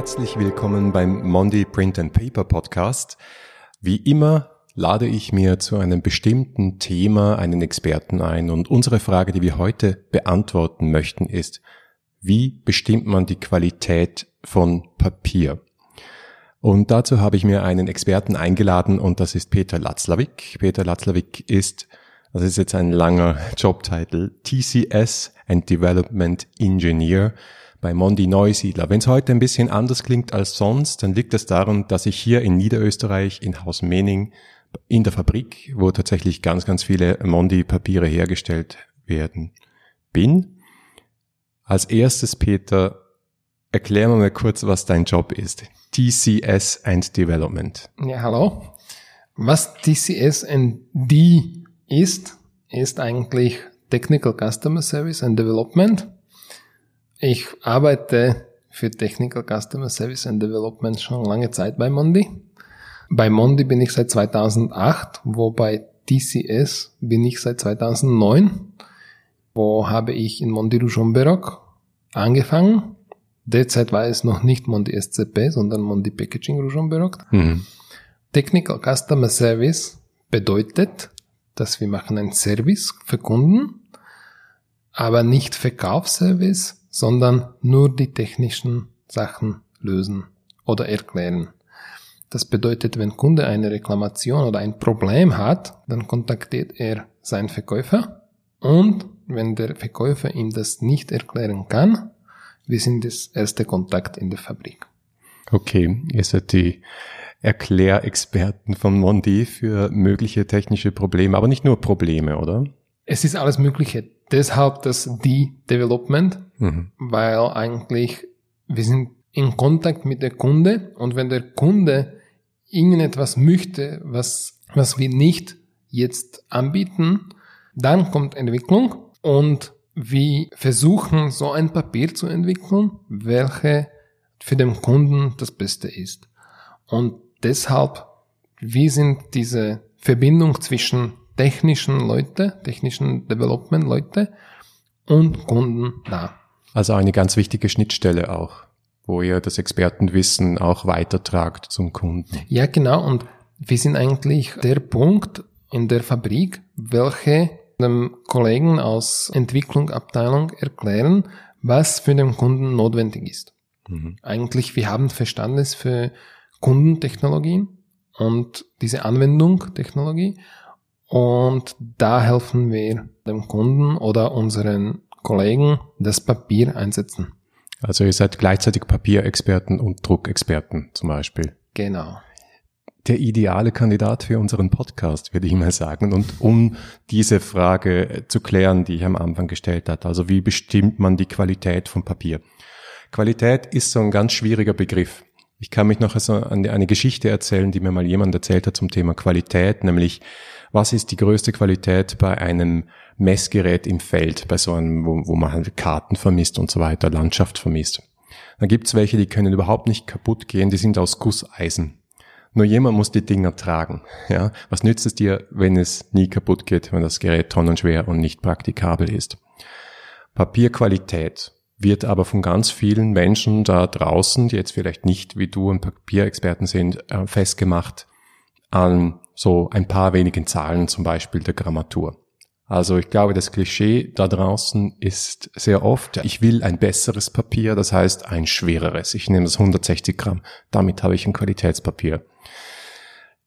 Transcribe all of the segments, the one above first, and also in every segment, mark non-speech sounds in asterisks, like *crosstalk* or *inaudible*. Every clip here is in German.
Herzlich willkommen beim Mondi Print and Paper Podcast. Wie immer lade ich mir zu einem bestimmten Thema einen Experten ein und unsere Frage, die wir heute beantworten möchten, ist, wie bestimmt man die Qualität von Papier? Und dazu habe ich mir einen Experten eingeladen und das ist Peter Latzlawick. Peter Latzlawick ist, das ist jetzt ein langer Jobtitel, TCS and Development Engineer bei Mondi Neusiedler. Wenn es heute ein bisschen anders klingt als sonst, dann liegt es daran, dass ich hier in Niederösterreich in Haus Mening in der Fabrik, wo tatsächlich ganz, ganz viele Mondi-Papiere hergestellt werden, bin. Als erstes, Peter, erklär mir mal kurz, was dein Job ist. TCS and Development. Ja, hallo. Was TCS and D ist, ist eigentlich Technical Customer Service and Development. Ich arbeite für Technical Customer Service and Development schon lange Zeit bei Mondi. Bei Mondi bin ich seit 2008, wo bei TCS bin ich seit 2009. Wo habe ich in Mondi Ruchonberok angefangen Derzeit war es noch nicht Mondi SCP, sondern Mondi Packaging Ruchonberok. Mhm. Technical Customer Service bedeutet, dass wir machen einen Service für Kunden, aber nicht Verkaufsservice, sondern nur die technischen Sachen lösen oder erklären. Das bedeutet, wenn Kunde eine Reklamation oder ein Problem hat, dann kontaktiert er seinen Verkäufer und wenn der Verkäufer ihm das nicht erklären kann, wir sind das erste Kontakt in der Fabrik. Okay, ihr seid die Erklärexperten von Mondi für mögliche technische Probleme, aber nicht nur Probleme, oder? Es ist alles Mögliche. Deshalb das die Development, mhm. weil eigentlich wir sind in Kontakt mit der Kunde und wenn der Kunde irgendetwas möchte, was, was wir nicht jetzt anbieten, dann kommt Entwicklung und wir versuchen, so ein Papier zu entwickeln, welche für den Kunden das Beste ist. Und deshalb, wir sind diese Verbindung zwischen technischen Leute, technischen Development Leute und Kunden da. Also eine ganz wichtige Schnittstelle auch, wo ihr das Expertenwissen auch weitertragt zum Kunden. Ja, genau. Und wir sind eigentlich der Punkt in der Fabrik, welche einem Kollegen aus Entwicklungsabteilung erklären, was für den Kunden notwendig ist. Mhm. Eigentlich, wir haben Verständnis für Kundentechnologien und diese Anwendung Technologie und da helfen wir dem Kunden oder unseren Kollegen das Papier einsetzen. Also ihr seid gleichzeitig Papierexperten und Druckexperten zum Beispiel. Genau der ideale Kandidat für unseren Podcast, würde ich mal sagen. Und um diese Frage zu klären, die ich am Anfang gestellt habe, also wie bestimmt man die Qualität von Papier? Qualität ist so ein ganz schwieriger Begriff. Ich kann mich noch also an eine Geschichte erzählen, die mir mal jemand erzählt hat zum Thema Qualität, nämlich was ist die größte Qualität bei einem Messgerät im Feld, bei so einem, wo, wo man halt Karten vermisst und so weiter, Landschaft vermisst. Dann gibt's welche, die können überhaupt nicht kaputt gehen, die sind aus Gusseisen. Nur jemand muss die Dinger tragen. Ja? Was nützt es dir, wenn es nie kaputt geht, wenn das Gerät tonnenschwer und nicht praktikabel ist? Papierqualität wird aber von ganz vielen Menschen da draußen, die jetzt vielleicht nicht wie du ein Papierexperten sind, äh, festgemacht an so ein paar wenigen Zahlen, zum Beispiel der Grammatur. Also ich glaube, das Klischee da draußen ist sehr oft, ich will ein besseres Papier, das heißt ein schwereres. Ich nehme das 160 Gramm, damit habe ich ein Qualitätspapier.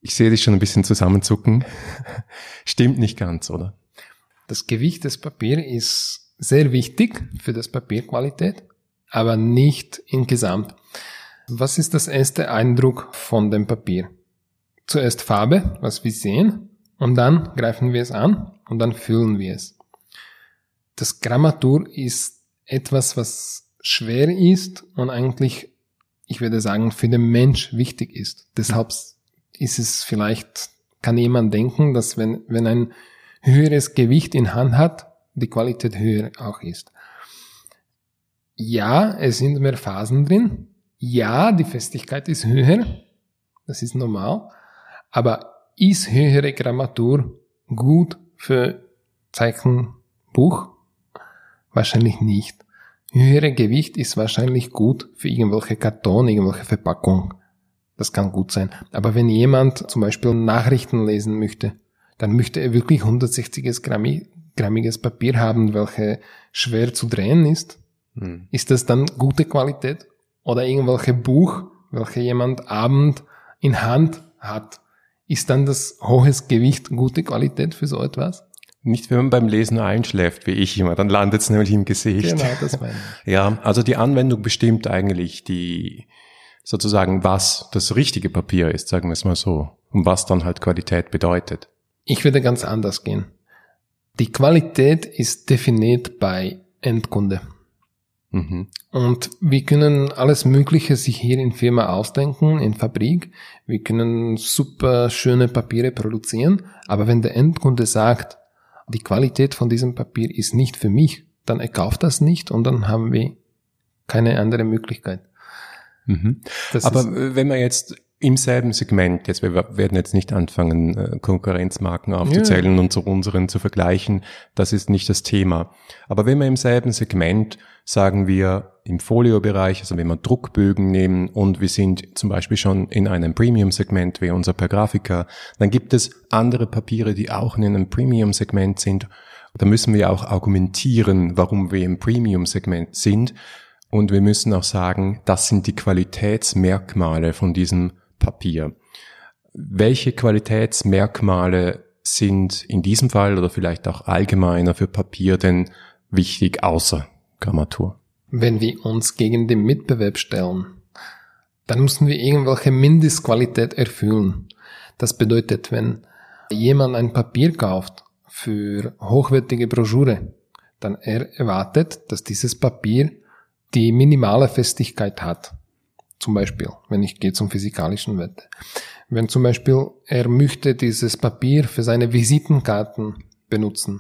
Ich sehe dich schon ein bisschen zusammenzucken. *laughs* Stimmt nicht ganz, oder? Das Gewicht des Papiers ist sehr wichtig für das Papierqualität, aber nicht insgesamt. Was ist das erste Eindruck von dem Papier? Zuerst Farbe, was wir sehen, und dann greifen wir es an und dann fühlen wir es. Das Grammatur ist etwas, was schwer ist und eigentlich, ich würde sagen, für den Mensch wichtig ist. Deshalb ist es vielleicht, kann jemand denken, dass wenn, wenn ein höheres Gewicht in Hand hat, die Qualität höher auch ist. Ja, es sind mehr Phasen drin. Ja, die Festigkeit ist höher. Das ist normal. Aber ist höhere Grammatur gut für Zeichenbuch? Wahrscheinlich nicht. höhere Gewicht ist wahrscheinlich gut für irgendwelche Karton, irgendwelche Verpackung. Das kann gut sein. Aber wenn jemand zum Beispiel Nachrichten lesen möchte, dann möchte er wirklich 160 grammiges Papier haben, welche schwer zu drehen ist. Hm. Ist das dann gute Qualität? Oder irgendwelche Buch, welche jemand abend in Hand hat? Ist dann das hohes Gewicht gute Qualität für so etwas? Nicht, wenn man beim Lesen einschläft, wie ich immer, dann landet es nämlich im Gesicht. Genau, das meine *laughs* ich. Ja, also die Anwendung bestimmt eigentlich die, sozusagen, was das richtige Papier ist, sagen wir es mal so, und was dann halt Qualität bedeutet. Ich würde ganz anders gehen. Die Qualität ist definiert bei Endkunde. Mhm. Und wir können alles Mögliche sich hier in Firma ausdenken, in Fabrik. Wir können super schöne Papiere produzieren. Aber wenn der Endkunde sagt, die Qualität von diesem Papier ist nicht für mich, dann er kauft das nicht und dann haben wir keine andere Möglichkeit. Mhm. Aber wenn man jetzt im selben Segment, jetzt wir werden jetzt nicht anfangen, äh, Konkurrenzmarken aufzuzählen ja. und zu unseren zu vergleichen, das ist nicht das Thema. Aber wenn wir im selben Segment, sagen wir im Folio-Bereich, also wenn wir Druckbögen nehmen und wir sind zum Beispiel schon in einem Premium-Segment wie unser per Grafiker, dann gibt es andere Papiere, die auch in einem Premium-Segment sind. Da müssen wir auch argumentieren, warum wir im Premium-Segment sind. Und wir müssen auch sagen, das sind die Qualitätsmerkmale von diesem Papier. Welche Qualitätsmerkmale sind in diesem Fall oder vielleicht auch allgemeiner für Papier denn wichtig außer Grammatur? Wenn wir uns gegen den Mitbewerb stellen, dann müssen wir irgendwelche Mindestqualität erfüllen. Das bedeutet, wenn jemand ein Papier kauft für hochwertige Broschüre, dann er erwartet, dass dieses Papier die minimale Festigkeit hat. Zum Beispiel, wenn ich gehe zum physikalischen Werte. Wenn zum Beispiel er möchte dieses Papier für seine Visitenkarten benutzen,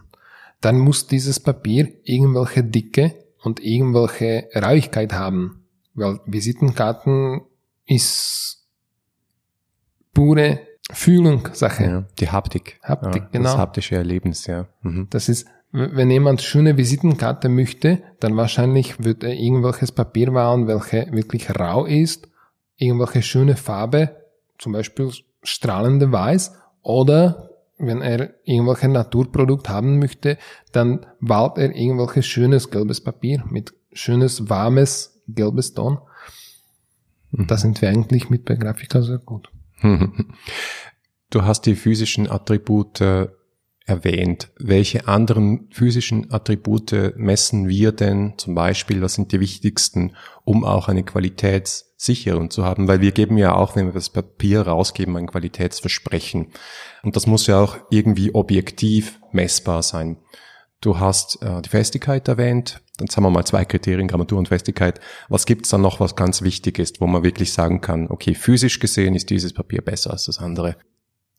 dann muss dieses Papier irgendwelche Dicke und irgendwelche Rauigkeit haben. Weil Visitenkarten ist pure Fühlungssache. Ja, die Haptik. Haptik, ja, genau. Das haptische Erlebnis, ja. Mhm. Das ist wenn jemand schöne Visitenkarte möchte, dann wahrscheinlich wird er irgendwelches Papier wählen, welche wirklich rau ist, irgendwelche schöne Farbe, zum Beispiel strahlende Weiß, oder wenn er irgendwelche Naturprodukt haben möchte, dann wählt er irgendwelches schönes gelbes Papier mit schönes, warmes, gelbes Ton. Mhm. Da sind wir eigentlich mit bei Grafika sehr gut. *laughs* Du hast die physischen Attribute erwähnt. Welche anderen physischen Attribute messen wir denn zum Beispiel? Was sind die wichtigsten, um auch eine Qualitätssicherung zu haben? Weil wir geben ja auch, wenn wir das Papier rausgeben, ein Qualitätsversprechen. Und das muss ja auch irgendwie objektiv messbar sein. Du hast äh, die Festigkeit erwähnt. Jetzt haben wir mal zwei Kriterien, Grammatur und Festigkeit. Was gibt's dann noch, was ganz wichtig ist, wo man wirklich sagen kann, okay, physisch gesehen ist dieses Papier besser als das andere?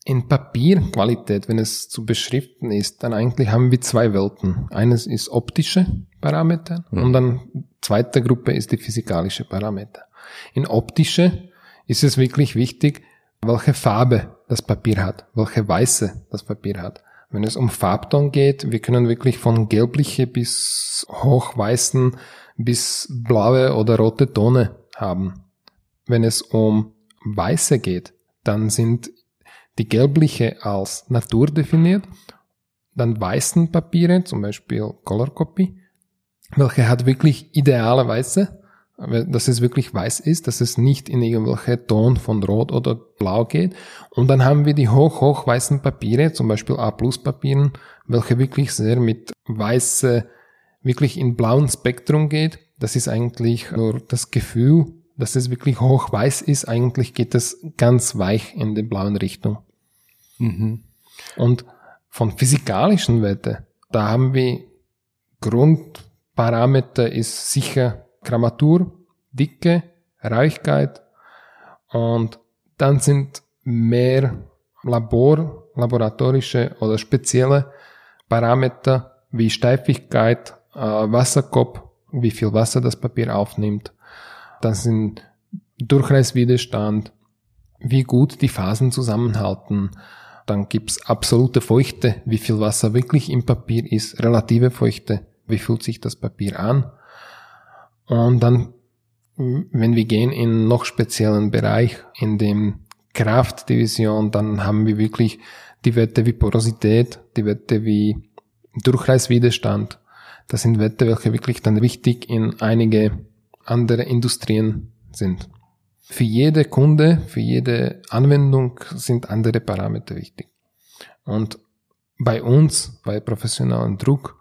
In Papierqualität, wenn es zu beschriften ist, dann eigentlich haben wir zwei Welten. Eines ist optische Parameter mhm. und dann zweite Gruppe ist die physikalische Parameter. In optische ist es wirklich wichtig, welche Farbe das Papier hat, welche Weiße das Papier hat. Wenn es um Farbton geht, wir können wirklich von gelbliche bis hochweißen bis blaue oder rote Tone haben. Wenn es um Weiße geht, dann sind die gelbliche als Natur definiert, dann weißen Papiere, zum Beispiel Color Copy, welche hat wirklich ideale Weiße, dass es wirklich weiß ist, dass es nicht in irgendwelche Ton von Rot oder Blau geht. Und dann haben wir die hoch, hoch weißen Papiere, zum Beispiel A-Plus-Papieren, welche wirklich sehr mit weiße, wirklich in blauen Spektrum geht. Das ist eigentlich nur das Gefühl, dass es wirklich hoch weiß ist. Eigentlich geht es ganz weich in die blauen Richtung. Mhm. Und von physikalischen Werten, da haben wir Grundparameter ist sicher Grammatur, Dicke, Reichkeit und dann sind mehr Labor, laboratorische oder spezielle Parameter wie Steifigkeit, äh, Wasserkopf, wie viel Wasser das Papier aufnimmt. Dann sind Durchreißwiderstand, wie gut die Phasen zusammenhalten, dann gibt's absolute Feuchte, wie viel Wasser wirklich im Papier ist, relative Feuchte, wie fühlt sich das Papier an. Und dann, wenn wir gehen in noch speziellen Bereich, in dem Kraftdivision, dann haben wir wirklich die Werte wie Porosität, die Werte wie Durchreißwiderstand. Das sind Werte, welche wirklich dann wichtig in einige andere Industrien sind. Für jede Kunde, für jede Anwendung sind andere Parameter wichtig. Und bei uns, bei professionellen Druck,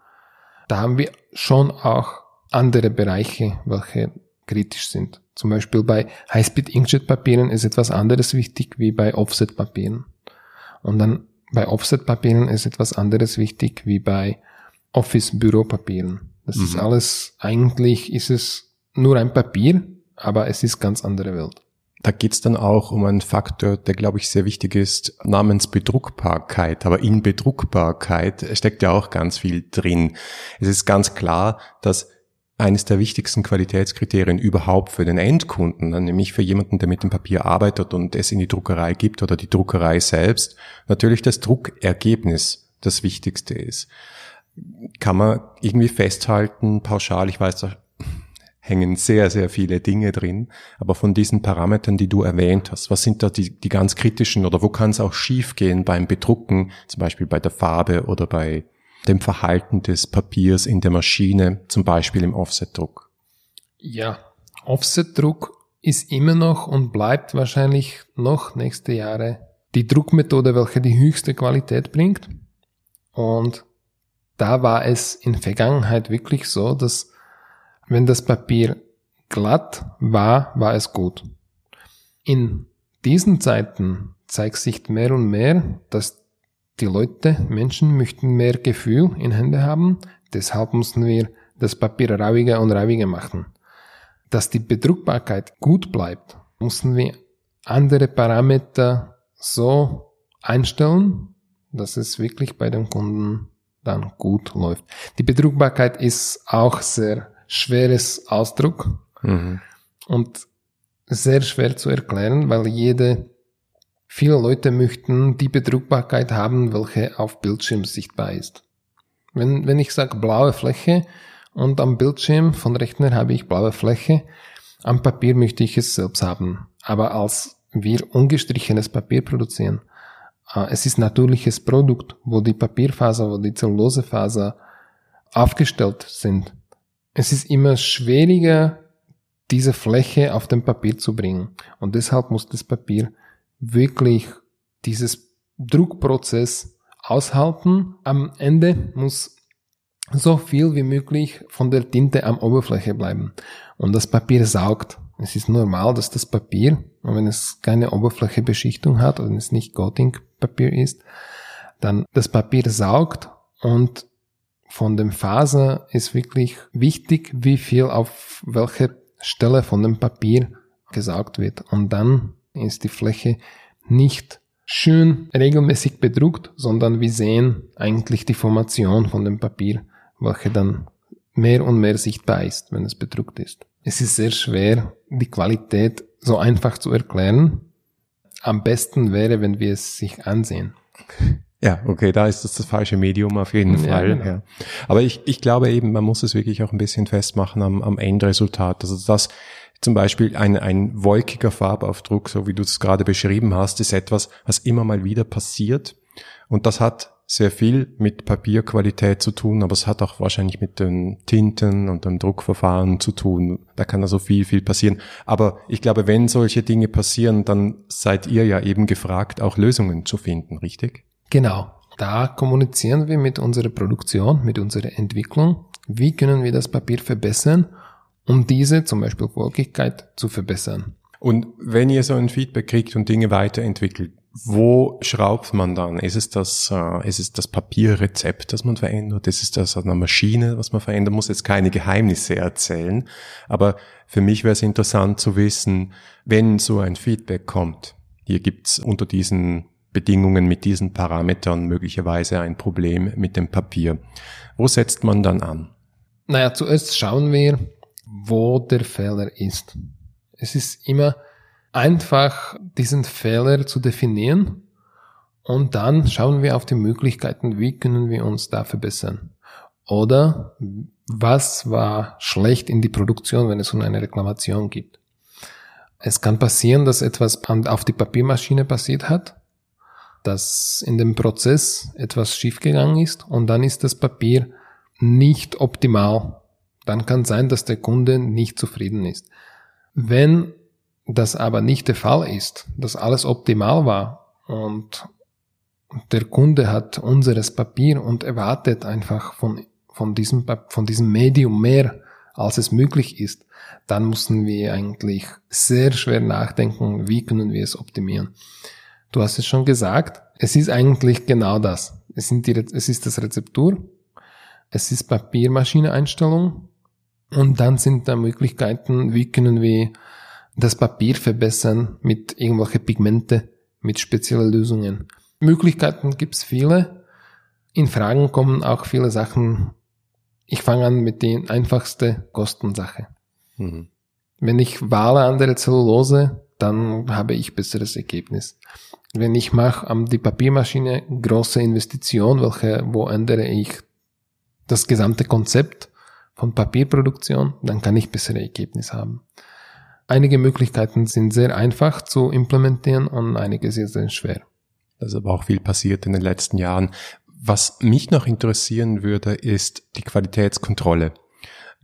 da haben wir schon auch andere Bereiche, welche kritisch sind. Zum Beispiel bei High-Speed-Inkjet-Papieren ist etwas anderes wichtig wie bei Offset-Papieren. Und dann bei Offset-Papieren ist etwas anderes wichtig wie bei Office-Büro-Papieren. Das mhm. ist alles, eigentlich ist es nur ein Papier, aber es ist ganz andere Welt. Da geht's dann auch um einen Faktor, der, glaube ich, sehr wichtig ist, namens Bedruckbarkeit. Aber in Bedruckbarkeit steckt ja auch ganz viel drin. Es ist ganz klar, dass eines der wichtigsten Qualitätskriterien überhaupt für den Endkunden, nämlich für jemanden, der mit dem Papier arbeitet und es in die Druckerei gibt oder die Druckerei selbst, natürlich das Druckergebnis das Wichtigste ist. Kann man irgendwie festhalten, pauschal, ich weiß, hängen sehr, sehr viele Dinge drin, aber von diesen Parametern, die du erwähnt hast, was sind da die, die ganz kritischen oder wo kann es auch schiefgehen beim Bedrucken, zum Beispiel bei der Farbe oder bei dem Verhalten des Papiers in der Maschine, zum Beispiel im Offsetdruck? Ja, Offsetdruck ist immer noch und bleibt wahrscheinlich noch nächste Jahre die Druckmethode, welche die höchste Qualität bringt. Und da war es in Vergangenheit wirklich so, dass wenn das Papier glatt war, war es gut. In diesen Zeiten zeigt sich mehr und mehr, dass die Leute, Menschen möchten mehr Gefühl in Hände haben, deshalb mussten wir das Papier rauiger und rauiger machen. Dass die Bedruckbarkeit gut bleibt, mussten wir andere Parameter so einstellen, dass es wirklich bei den Kunden dann gut läuft. Die Bedruckbarkeit ist auch sehr schweres Ausdruck mhm. und sehr schwer zu erklären, weil jede Viele Leute möchten die Bedruckbarkeit haben, welche auf Bildschirm sichtbar ist. Wenn, wenn ich sage blaue Fläche und am Bildschirm von Rechner habe ich blaue Fläche, am Papier möchte ich es selbst haben. Aber als wir ungestrichenes Papier produzieren, äh, es ist natürliches Produkt, wo die Papierfaser, wo die Zellulosefaser aufgestellt sind. Es ist immer schwieriger, diese Fläche auf dem Papier zu bringen. Und deshalb muss das Papier wirklich dieses Druckprozess aushalten. Am Ende muss so viel wie möglich von der Tinte am Oberfläche bleiben. Und das Papier saugt. Es ist normal, dass das Papier, wenn es keine Oberflächebeschichtung hat wenn es nicht Coating-Papier ist, dann das Papier saugt und von dem Faser ist wirklich wichtig, wie viel auf welche Stelle von dem Papier gesaugt wird. Und dann ist die Fläche nicht schön regelmäßig bedruckt, sondern wir sehen eigentlich die Formation von dem Papier, welche dann mehr und mehr sichtbar ist, wenn es bedruckt ist. Es ist sehr schwer, die Qualität so einfach zu erklären. Am besten wäre, wenn wir es sich ansehen. Ja, okay, da ist das das falsche Medium auf jeden ja, Fall. Genau. Ja. Aber ich, ich glaube eben, man muss es wirklich auch ein bisschen festmachen am, am Endresultat. Also das, zum Beispiel ein, ein wolkiger Farbaufdruck, so wie du es gerade beschrieben hast, ist etwas, was immer mal wieder passiert. Und das hat sehr viel mit Papierqualität zu tun, aber es hat auch wahrscheinlich mit den Tinten und dem Druckverfahren zu tun. Da kann also viel, viel passieren. Aber ich glaube, wenn solche Dinge passieren, dann seid ihr ja eben gefragt, auch Lösungen zu finden, richtig? Genau. Da kommunizieren wir mit unserer Produktion, mit unserer Entwicklung. Wie können wir das Papier verbessern um diese, zum Beispiel Wolkigkeit, zu verbessern. Und wenn ihr so ein Feedback kriegt und Dinge weiterentwickelt, wo schraubt man dann? Ist es das, äh, ist es das Papierrezept, das man verändert? Ist es das an der Maschine, was man verändern muss? Jetzt keine Geheimnisse erzählen. Aber für mich wäre es interessant zu wissen, wenn so ein Feedback kommt. Hier gibt's unter diesen Bedingungen mit diesen Parametern möglicherweise ein Problem mit dem Papier. Wo setzt man dann an? Naja, zuerst schauen wir, wo der Fehler ist. Es ist immer einfach, diesen Fehler zu definieren und dann schauen wir auf die Möglichkeiten, wie können wir uns da verbessern. Oder was war schlecht in die Produktion, wenn es um eine Reklamation gibt. Es kann passieren, dass etwas auf die Papiermaschine passiert hat, dass in dem Prozess etwas schiefgegangen ist und dann ist das Papier nicht optimal. Dann kann sein, dass der Kunde nicht zufrieden ist. Wenn das aber nicht der Fall ist, dass alles optimal war und der Kunde hat unseres Papier und erwartet einfach von, von, diesem, von diesem Medium mehr, als es möglich ist, dann müssen wir eigentlich sehr schwer nachdenken, wie können wir es optimieren. Du hast es schon gesagt, es ist eigentlich genau das. Es, sind die, es ist das Rezeptur, es ist Papiermaschine-Einstellung und dann sind da Möglichkeiten, wie können wir das Papier verbessern mit irgendwelche Pigmente, mit speziellen Lösungen. Möglichkeiten gibt's viele. In Fragen kommen auch viele Sachen. Ich fange an mit der einfachste Kostensache. Mhm. Wenn ich wahle andere Zellulose, dann habe ich besseres Ergebnis. Wenn ich mache an die Papiermaschine große Investition, welche, wo ändere ich das gesamte Konzept von Papierproduktion, dann kann ich bessere Ergebnisse haben. Einige Möglichkeiten sind sehr einfach zu implementieren und einige sehr, sehr schwer. Da ist aber auch viel passiert in den letzten Jahren. Was mich noch interessieren würde, ist die Qualitätskontrolle.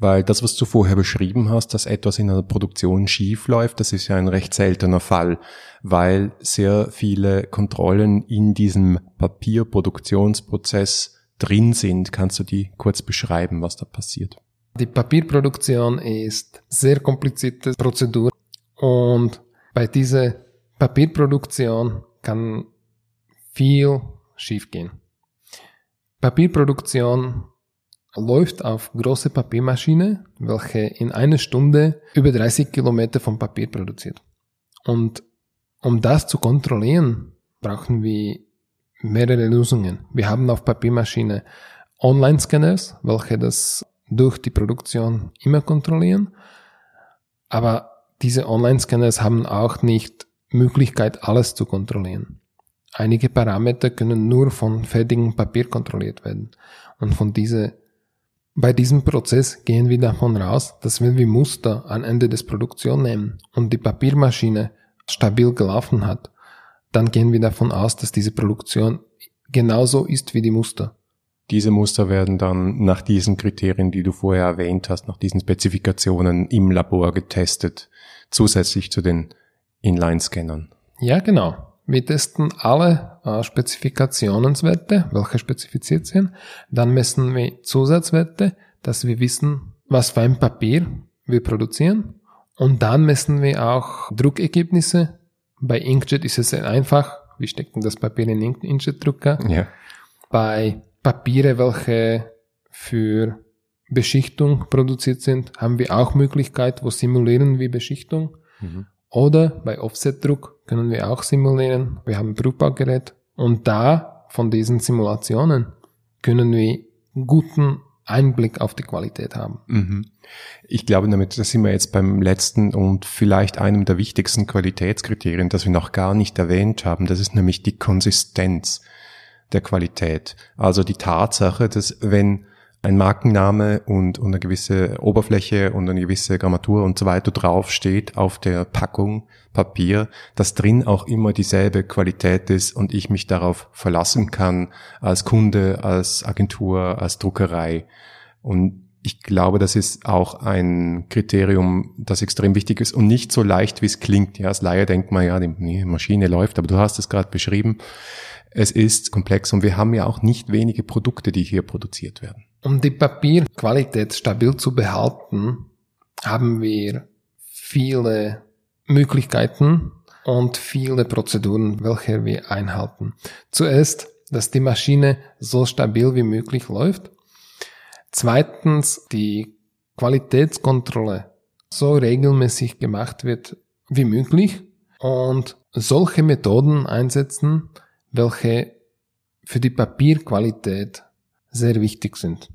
Weil das, was du vorher beschrieben hast, dass etwas in einer Produktion schief läuft, das ist ja ein recht seltener Fall, weil sehr viele Kontrollen in diesem Papierproduktionsprozess drin sind. Kannst du die kurz beschreiben, was da passiert? Die Papierproduktion ist sehr komplizierte Prozedur und bei dieser Papierproduktion kann viel schiefgehen. Papierproduktion läuft auf große Papiermaschine, welche in einer Stunde über 30 Kilometer von Papier produziert. Und um das zu kontrollieren, brauchen wir mehrere Lösungen. Wir haben auf Papiermaschine Online-Scanners, welche das durch die Produktion immer kontrollieren. Aber diese Online-Scanners haben auch nicht Möglichkeit, alles zu kontrollieren. Einige Parameter können nur von fertigem Papier kontrolliert werden. Und von diese, bei diesem Prozess gehen wir davon raus, dass wenn wir Muster am Ende des Produktion nehmen und die Papiermaschine stabil gelaufen hat, dann gehen wir davon aus, dass diese Produktion genauso ist wie die Muster. Diese Muster werden dann nach diesen Kriterien, die du vorher erwähnt hast, nach diesen Spezifikationen im Labor getestet, zusätzlich zu den Inline-Scannern. Ja, genau. Wir testen alle äh, Spezifikationswerte, welche spezifiziert sind. Dann messen wir Zusatzwerte, dass wir wissen, was für ein Papier wir produzieren. Und dann messen wir auch Druckergebnisse. Bei Inkjet ist es sehr einfach. Wir stecken das Papier in den Inkjet-Drucker. Ja. Bei Papiere, welche für Beschichtung produziert sind, haben wir auch Möglichkeit, wo simulieren wir Beschichtung. Mhm. Oder bei Offsetdruck können wir auch simulieren. Wir haben ein Prüfbaugerät und da von diesen Simulationen können wir guten Einblick auf die Qualität haben. Mhm. Ich glaube damit, da sind wir jetzt beim letzten und vielleicht einem der wichtigsten Qualitätskriterien, das wir noch gar nicht erwähnt haben. Das ist nämlich die Konsistenz der Qualität. Also die Tatsache, dass wenn ein Markenname und, und eine gewisse Oberfläche und eine gewisse Grammatur und so weiter draufsteht auf der Packung Papier, dass drin auch immer dieselbe Qualität ist und ich mich darauf verlassen kann als Kunde, als Agentur, als Druckerei. Und ich glaube, das ist auch ein Kriterium, das extrem wichtig ist und nicht so leicht, wie es klingt. Ja, als Laie denkt man, ja, die Maschine läuft, aber du hast es gerade beschrieben. Es ist komplex und wir haben ja auch nicht wenige Produkte, die hier produziert werden. Um die Papierqualität stabil zu behalten, haben wir viele Möglichkeiten und viele Prozeduren, welche wir einhalten. Zuerst, dass die Maschine so stabil wie möglich läuft. Zweitens, die Qualitätskontrolle so regelmäßig gemacht wird wie möglich und solche Methoden einsetzen, welche für die Papierqualität sehr wichtig sind.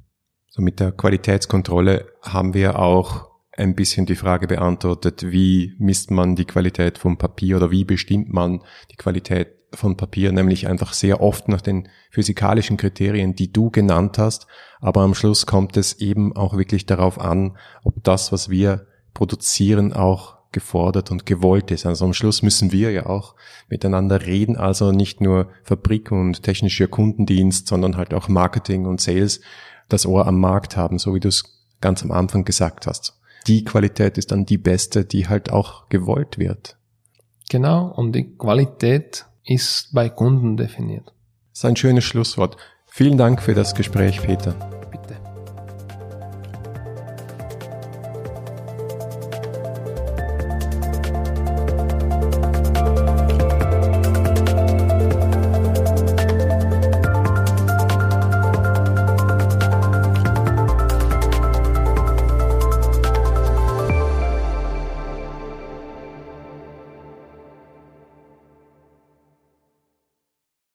So mit der Qualitätskontrolle haben wir auch ein bisschen die Frage beantwortet, wie misst man die Qualität vom Papier oder wie bestimmt man die Qualität von Papier, nämlich einfach sehr oft nach den physikalischen Kriterien, die du genannt hast. Aber am Schluss kommt es eben auch wirklich darauf an, ob das, was wir produzieren, auch gefordert und gewollt ist. Also am Schluss müssen wir ja auch miteinander reden, also nicht nur Fabrik und technischer Kundendienst, sondern halt auch Marketing und Sales das Ohr am Markt haben, so wie du es ganz am Anfang gesagt hast. Die Qualität ist dann die beste, die halt auch gewollt wird. Genau, und die Qualität ist bei Kunden definiert. Das ist ein schönes Schlusswort. Vielen Dank für das Gespräch, Peter.